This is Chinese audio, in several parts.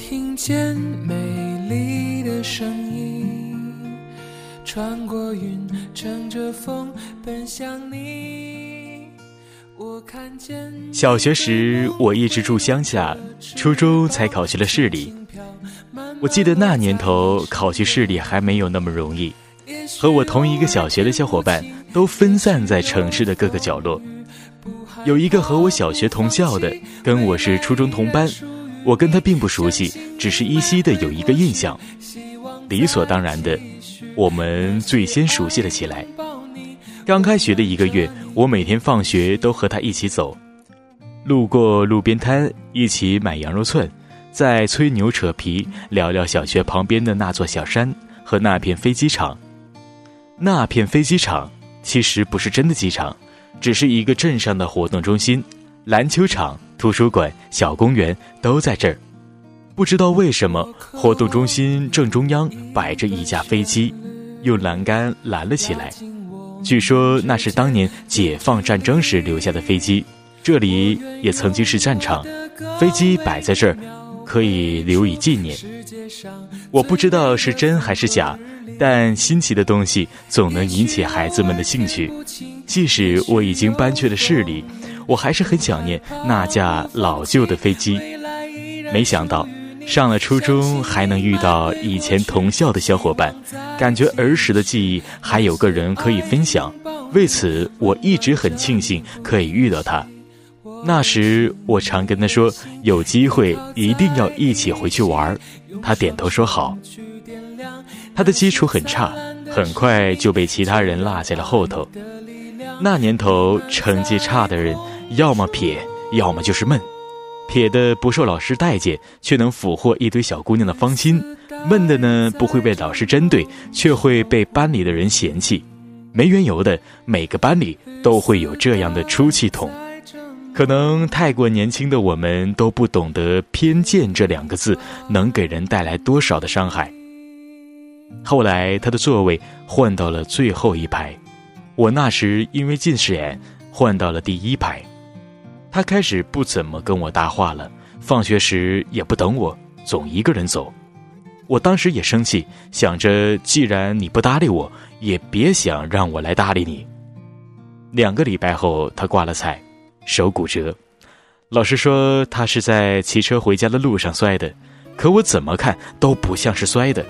听见美丽的声音，穿过云，乘着风奔向你。我看见。小学时我一直住乡下，初中才考去了市里。我记得那年头考去市里还没有那么容易，和我同一个小学的小伙伴都分散在城市的各个角落。有一个和我小学同校的，跟我是初中同班，我跟他并不熟悉，只是依稀的有一个印象。理所当然的，我们最先熟悉了起来。刚开学的一个月，我每天放学都和他一起走，路过路边摊，一起买羊肉串，在吹牛扯皮，聊聊小学旁边的那座小山和那片飞机场。那片飞机场其实不是真的机场。只是一个镇上的活动中心，篮球场、图书馆、小公园都在这儿。不知道为什么，活动中心正中央摆着一架飞机，用栏杆拦了起来。据说那是当年解放战争时留下的飞机，这里也曾经是战场。飞机摆在这儿，可以留以纪念。我不知道是真还是假。但新奇的东西总能引起孩子们的兴趣，即使我已经搬去了市里，我还是很想念那架老旧的飞机。没想到上了初中还能遇到以前同校的小伙伴，感觉儿时的记忆还有个人可以分享。为此，我一直很庆幸可以遇到他。那时我常跟他说，有机会一定要一起回去玩他点头说好。他的基础很差，很快就被其他人落在了后头。那年头，成绩差的人要么撇，要么就是闷。撇的不受老师待见，却能俘获一堆小姑娘的芳心；闷的呢，不会被老师针对，却会被班里的人嫌弃。没缘由的，每个班里都会有这样的出气筒。可能太过年轻的我们都不懂得偏见这两个字能给人带来多少的伤害。后来，他的座位换到了最后一排，我那时因为近视眼换到了第一排。他开始不怎么跟我搭话了，放学时也不等我，总一个人走。我当时也生气，想着既然你不搭理我，也别想让我来搭理你。两个礼拜后，他挂了彩，手骨折。老师说他是在骑车回家的路上摔的，可我怎么看都不像是摔的。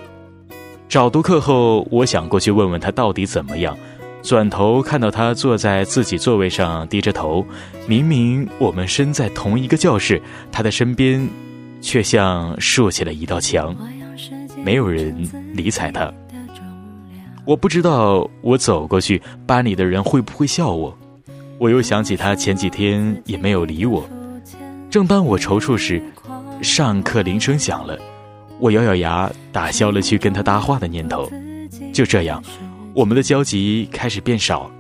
早读课后，我想过去问问他到底怎么样，转头看到他坐在自己座位上低着头，明明我们身在同一个教室，他的身边，却像竖起了一道墙，没有人理睬他。我不知道我走过去，班里的人会不会笑我。我又想起他前几天也没有理我。正当我踌躇时，上课铃声响了。我咬咬牙，打消了去跟他搭话的念头。就这样，我们的交集开始变少。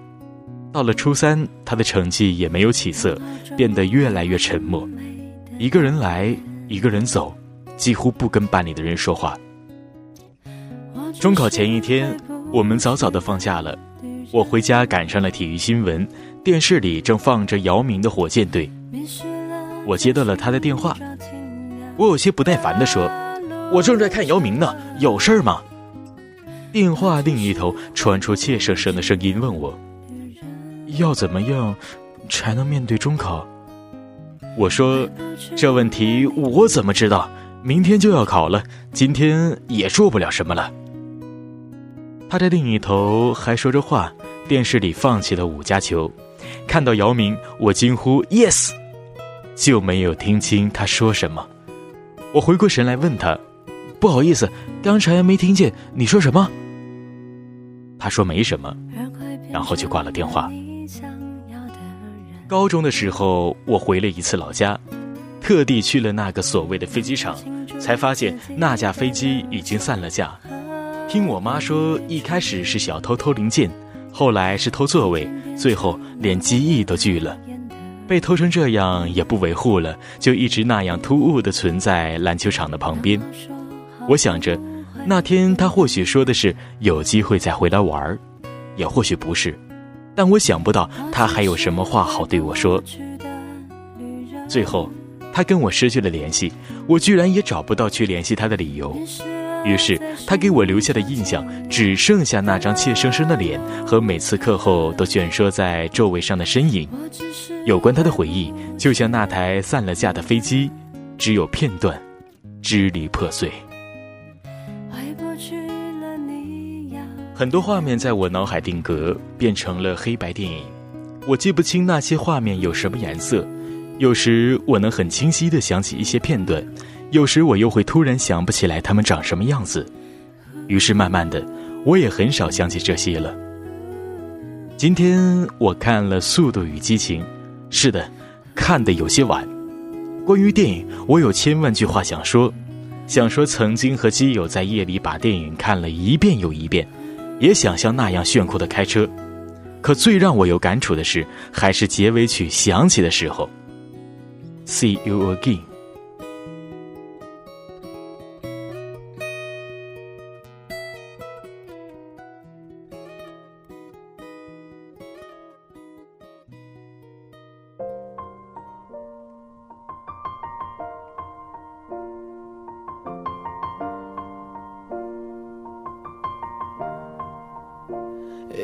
到了初三，他的成绩也没有起色，变得越来越沉默，一个人来，一个人走，几乎不跟班里的人说话。中考前一天，我们早早的放假了。我回家赶上了体育新闻，电视里正放着姚明的火箭队。我接到了他的电话，我有些不耐烦的说。我正在看姚明呢，有事儿吗？电话另一头传出怯生生的声音，问我：“要怎么样才能面对中考？”我说：“这问题我怎么知道？明天就要考了，今天也做不了什么了。”他在另一头还说着话，电视里放起了五加球。看到姚明，我惊呼：“Yes！” 就没有听清他说什么。我回过神来问他。不好意思，刚才没听见你说什么。他说没什么，然后就挂了电话。高中的时候，我回了一次老家，特地去了那个所谓的飞机场，才发现那架飞机已经散了架。听我妈说，一开始是小偷偷零件，后来是偷座位，最后连机翼都锯了。被偷成这样也不维护了，就一直那样突兀的存在篮球场的旁边。我想着，那天他或许说的是有机会再回来玩儿，也或许不是，但我想不到他还有什么话好对我说。最后，他跟我失去了联系，我居然也找不到去联系他的理由。于是，他给我留下的印象只剩下那张怯生生的脸和每次课后都蜷缩在座位上的身影。有关他的回忆，就像那台散了架的飞机，只有片段，支离破碎。很多画面在我脑海定格，变成了黑白电影。我记不清那些画面有什么颜色，有时我能很清晰地想起一些片段。有时我又会突然想不起来他们长什么样子，于是慢慢的，我也很少想起这些了。今天我看了《速度与激情》，是的，看的有些晚。关于电影，我有千万句话想说，想说曾经和基友在夜里把电影看了一遍又一遍，也想像那样炫酷的开车。可最让我有感触的是，还是结尾曲响起的时候。See you again。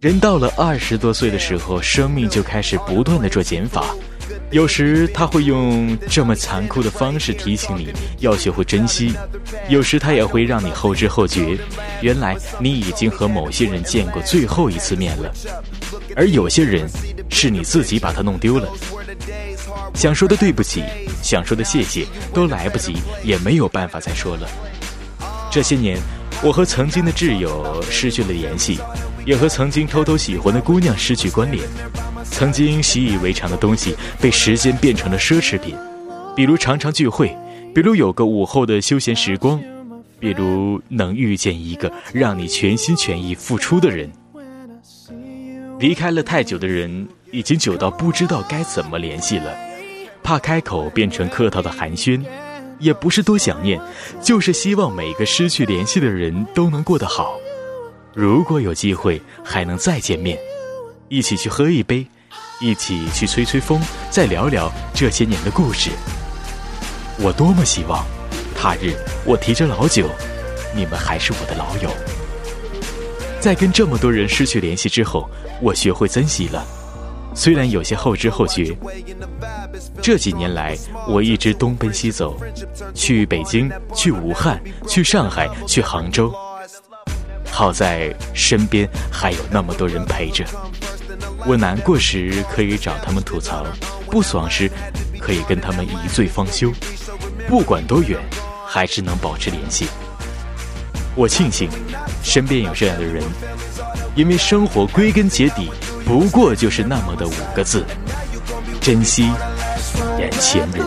人到了二十多岁的时候，生命就开始不断的做减法。有时他会用这么残酷的方式提醒你要学会珍惜，有时他也会让你后知后觉，原来你已经和某些人见过最后一次面了。而有些人是你自己把他弄丢了。想说的对不起，想说的谢谢，都来不及，也没有办法再说了。这些年，我和曾经的挚友失去了联系。也和曾经偷偷喜欢的姑娘失去关联，曾经习以为常的东西被时间变成了奢侈品，比如常常聚会，比如有个午后的休闲时光，比如能遇见一个让你全心全意付出的人。离开了太久的人，已经久到不知道该怎么联系了，怕开口变成客套的寒暄，也不是多想念，就是希望每个失去联系的人都能过得好。如果有机会还能再见面，一起去喝一杯，一起去吹吹风，再聊聊这些年的故事。我多么希望，他日我提着老酒，你们还是我的老友。在跟这么多人失去联系之后，我学会珍惜了，虽然有些后知后觉。这几年来，我一直东奔西走，去北京，去武汉，去上海，去杭州。好在身边还有那么多人陪着，我难过时可以找他们吐槽，不爽时可以跟他们一醉方休。不管多远，还是能保持联系。我庆幸身边有这样的人，因为生活归根结底不过就是那么的五个字：珍惜眼前人。